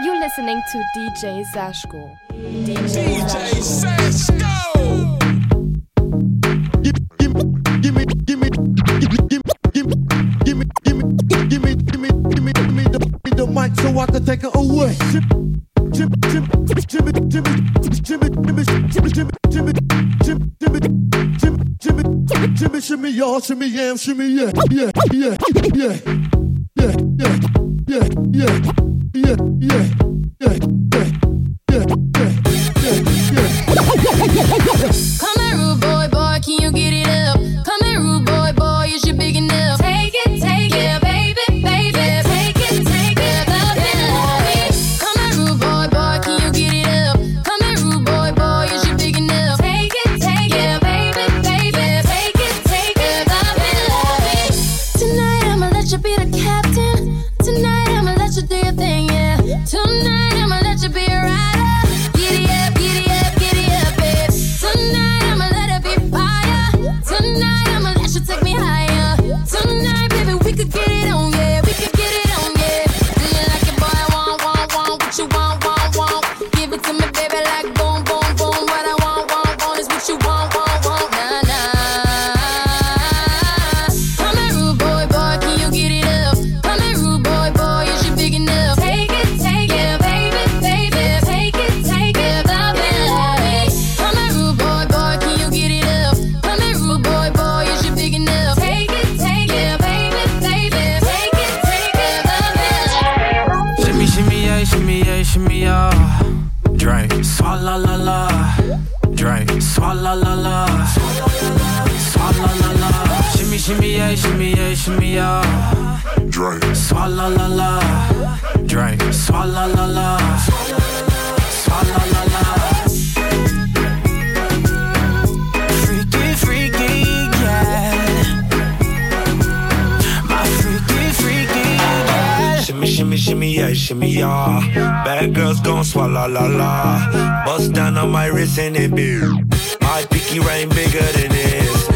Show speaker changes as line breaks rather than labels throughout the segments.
You're listening to DJ Zashko. DJ,
Zashko. Mic so I can take it away. Jimmy, Jimmy, Jimmy, Jimmy, Jimmy, Jimmy, Jimmy, Jimmy, Jimmy, Jimmy, Jimmy, Jimmy, Jimmy, shimmy, y'all, shimmy, yam, shimmy, yeah, yeah, yeah, yeah, yeah, yeah, yeah.
shimmy, yeah, shimmy, yeah, shimmy, yeah. Drink. Swalla la la. Drink. Swalla la la. Swalla la la. Freaky, freaky, yeah. My freaky, freaky, yeah.
Shimmy, shimmy, shimmy, yeah, shimmy, yeah. Bad girls gon' swalla la la. Bust down on my wrist and it be. My pinky ring bigger than this.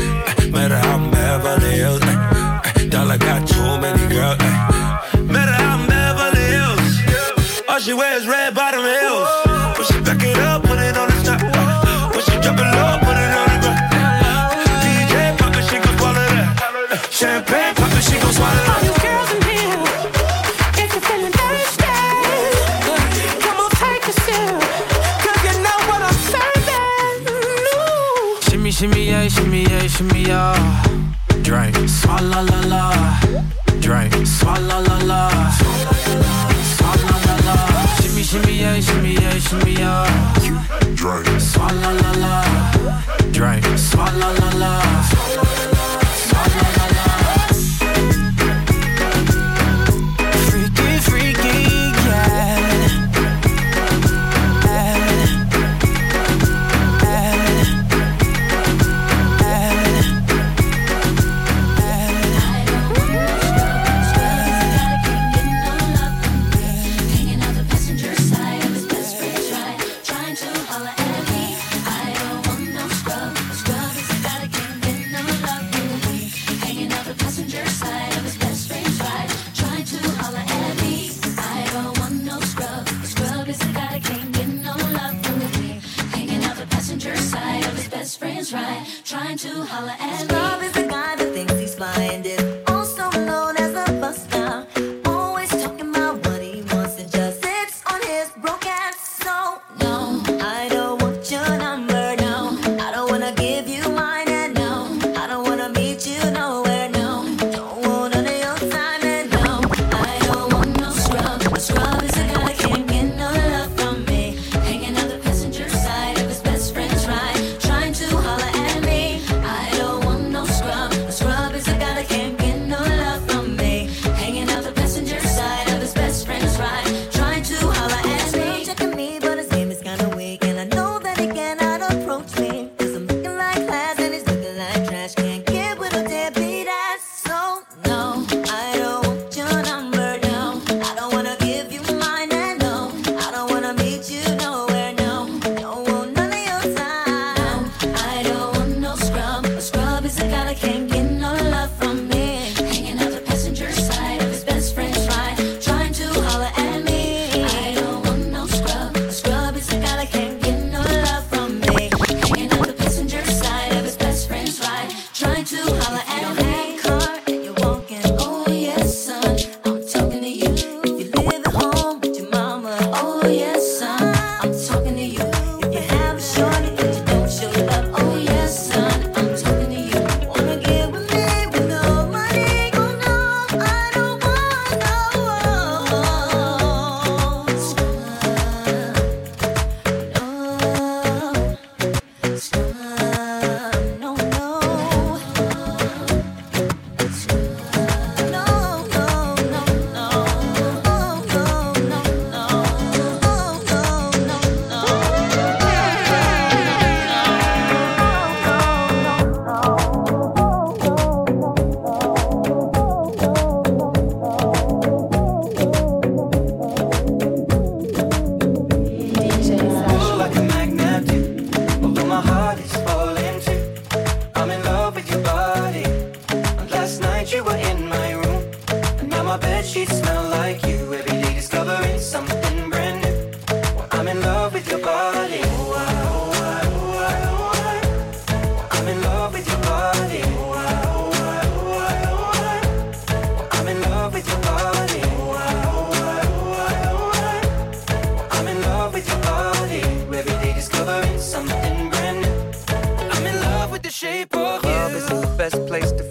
Matter how Beverly Hills. Ay, ay, dollar got too many girls. Ay. Met her out in Beverly Hills. All she wears red bottom heels. When she back it up, put it on the top. Ay. When she drop it low, put it on the ground. DJ pop it, she gon' swallow that. Champagne pop it, she gon' swallow that.
All you girls in here, if you're feeling thirsty, come on, take a sip. You know what I'm serving.
Shimmy, shimmy, yeah, shimmy, yeah, shimmy, yeah we are. Drink. Swalla la la.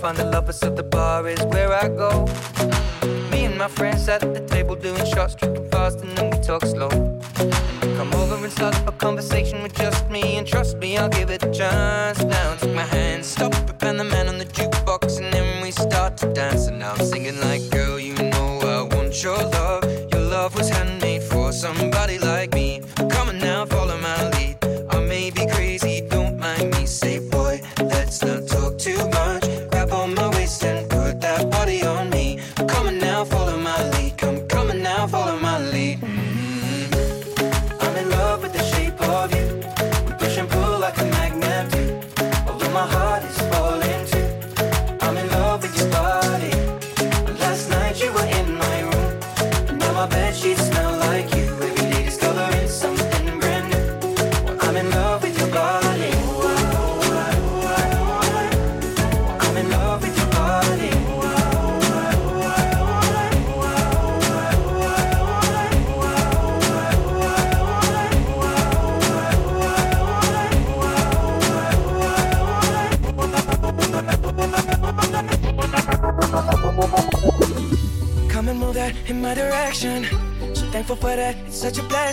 Find the lovers of the bar is where I go. Me and my friends at the table doing shots, tripping fast, and then we talk slow. Come over and start a conversation with just me, and trust me, I'll give it a chance. Now take my hand, stop it, and the man on the jukebox, and then we start to dance. And now I'm singing like, girl, you know I want your love.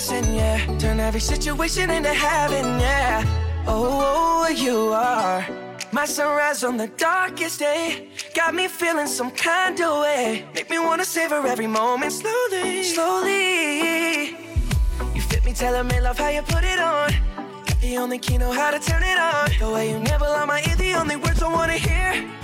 Blessing, yeah. Turn every situation into heaven, yeah. Oh, oh, you are my sunrise on the darkest day. Got me feeling some kind of way. Make me wanna savor every moment slowly, slowly. You fit me, telling me love how you put it on. The only key know how to turn it on. The way you never lie my ear, the only words I wanna hear.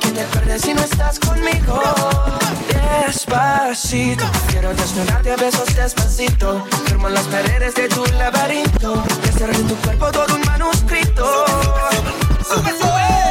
Que te pierdes si no estás conmigo. Despacito. Quiero desnudarte a besos despacito. Firmo las paredes de tu laberinto. Y hacer de tu cuerpo todo un manuscrito.
Quiero ver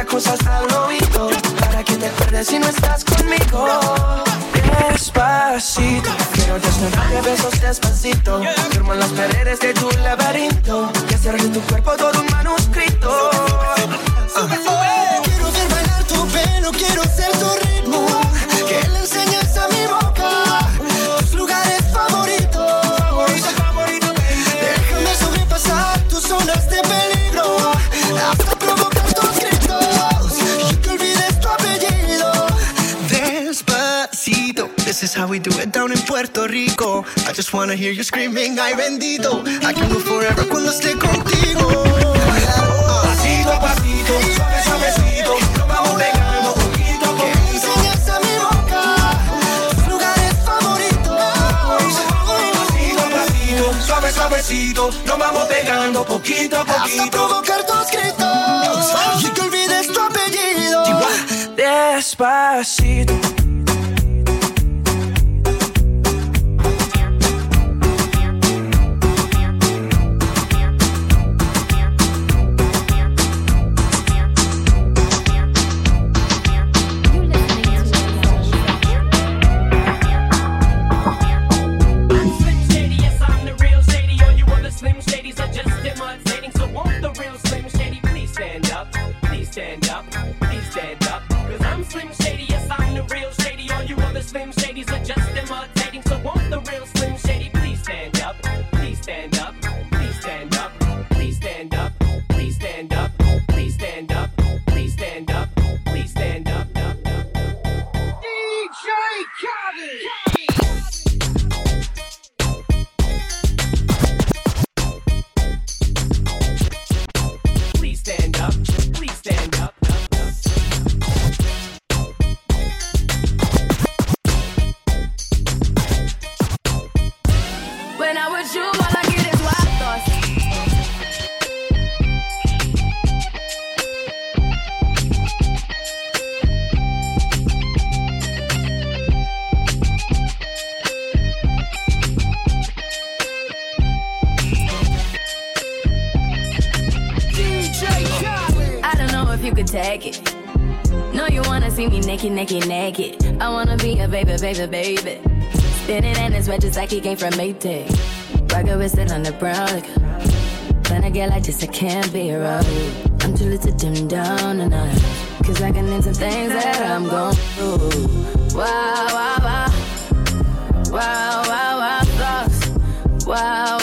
diga cosas al oído. Para que te pierdes si no estás conmigo. Despacito. Quiero desnudarte besos despacito. Firmo las paredes de tu laberinto. Y hacer de tu cuerpo todo un
I just wanna hear you screaming, ay bendito. I can live forever cuando esté contigo.
Pasito a pasito, suave, suavecito. Nos vamos pegando poquito a
Que le enseñes a mi boca tus lugares favoritos.
Pasito a pasito, suave, suavecito, nos vamos pegando poquito a
Hasta
poquito.
provocar tus gritos. Y que olvides tu apellido.
Despacito.
Slim Shady's
you could tag it. No, you wanna see me naked, naked, naked. I wanna be a baby, baby, baby. Spinning in his red just like he came from Maytag. Rocket with it on the brown. Like, when I get like this, I can't be around. I'm too little to dim down tonight. Cause I can into things that I'm going through. Wow, wow, wow. Wow, wow, wow, thoughts. Wow,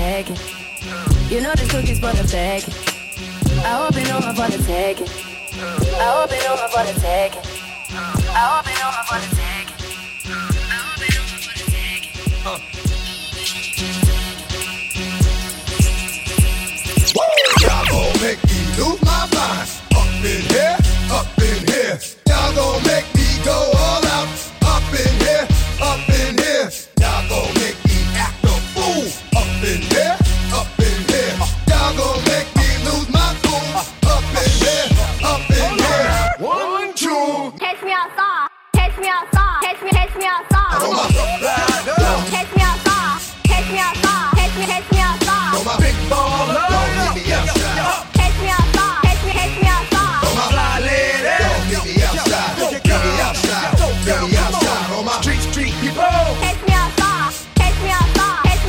taking. You know this cookies for the bag. I hope you know my for the taking. I hope you know my for the taking. I hope you know my for the taking. I hope you know my for the taking. Huh.
Y'all gon' make me lose my mind. Up in here, up in here. Y'all gon' make me.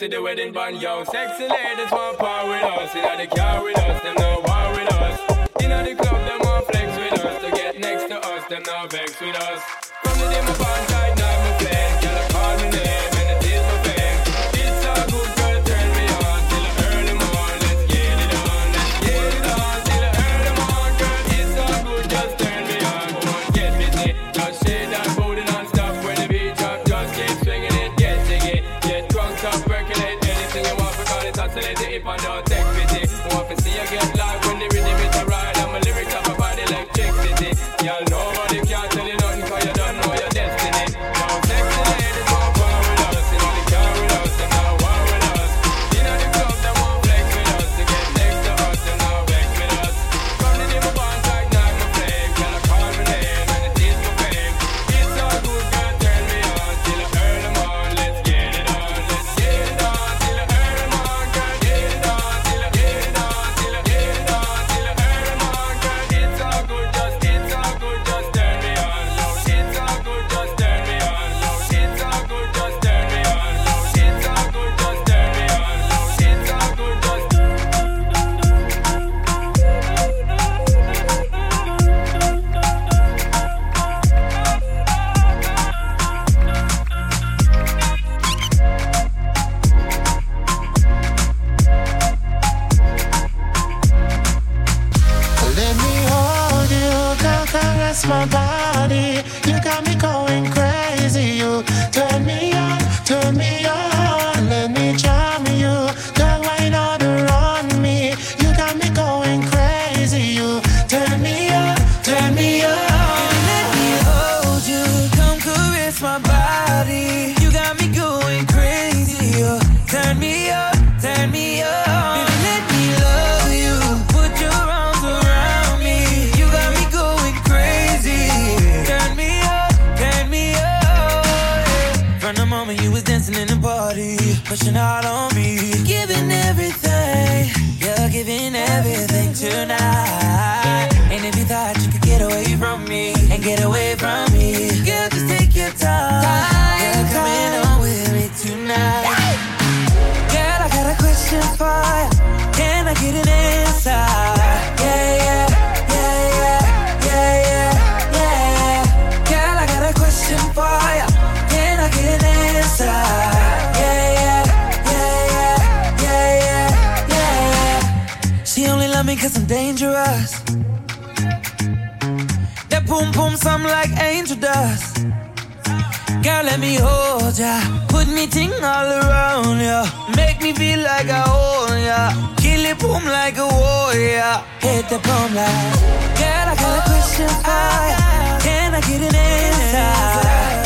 see the wedding band, young Sexy ladies want power with us. Inna the car with us, them now war with us. Inna the club, them want flex with us. To get next to us, them now vex with us. From the day my band if I don't take pity. Want to see you get turn me
up, cause I'm dangerous. That boom boom sound like angel dust. Girl, let me hold ya. Put me ting all around ya. Make me feel like I own ya. Kill it boom like a warrior. Hit the boom like. Girl, I got a question for ya. Can I get an answer?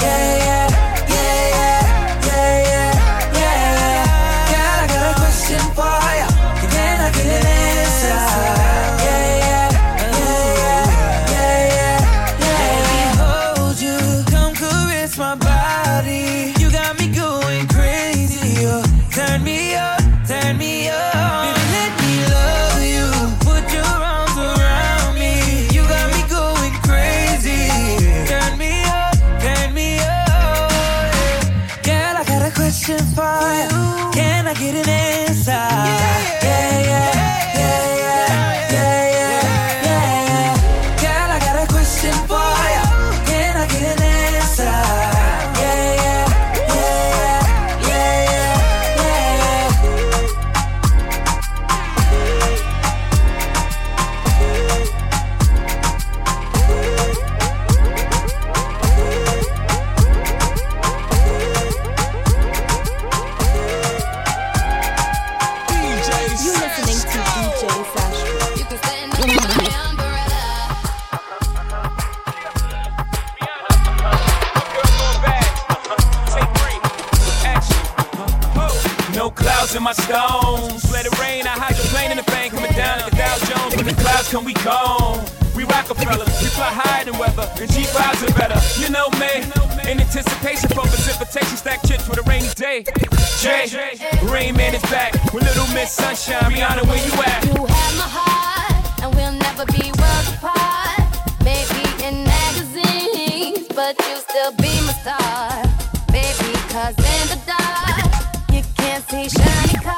Yeah, yeah, yeah, yeah, yeah, yeah, yeah. Girl, I got a question for ya. I get an answer?
No clouds in my stones. Let it rain, I hydroplane in the bank, coming down like a Dow Jones. When the clouds come, we gone. We Rockefeller, we fly higher than weather, and G5s are better. You know me, in anticipation for precipitation, stack chips with a rainy day. Jay, Rain Man is back with Little Miss Sunshine. Rihanna, where you at?
You have my heart, and we'll never be worlds apart. Maybe in magazines, but you still be my star. Baby, cause in the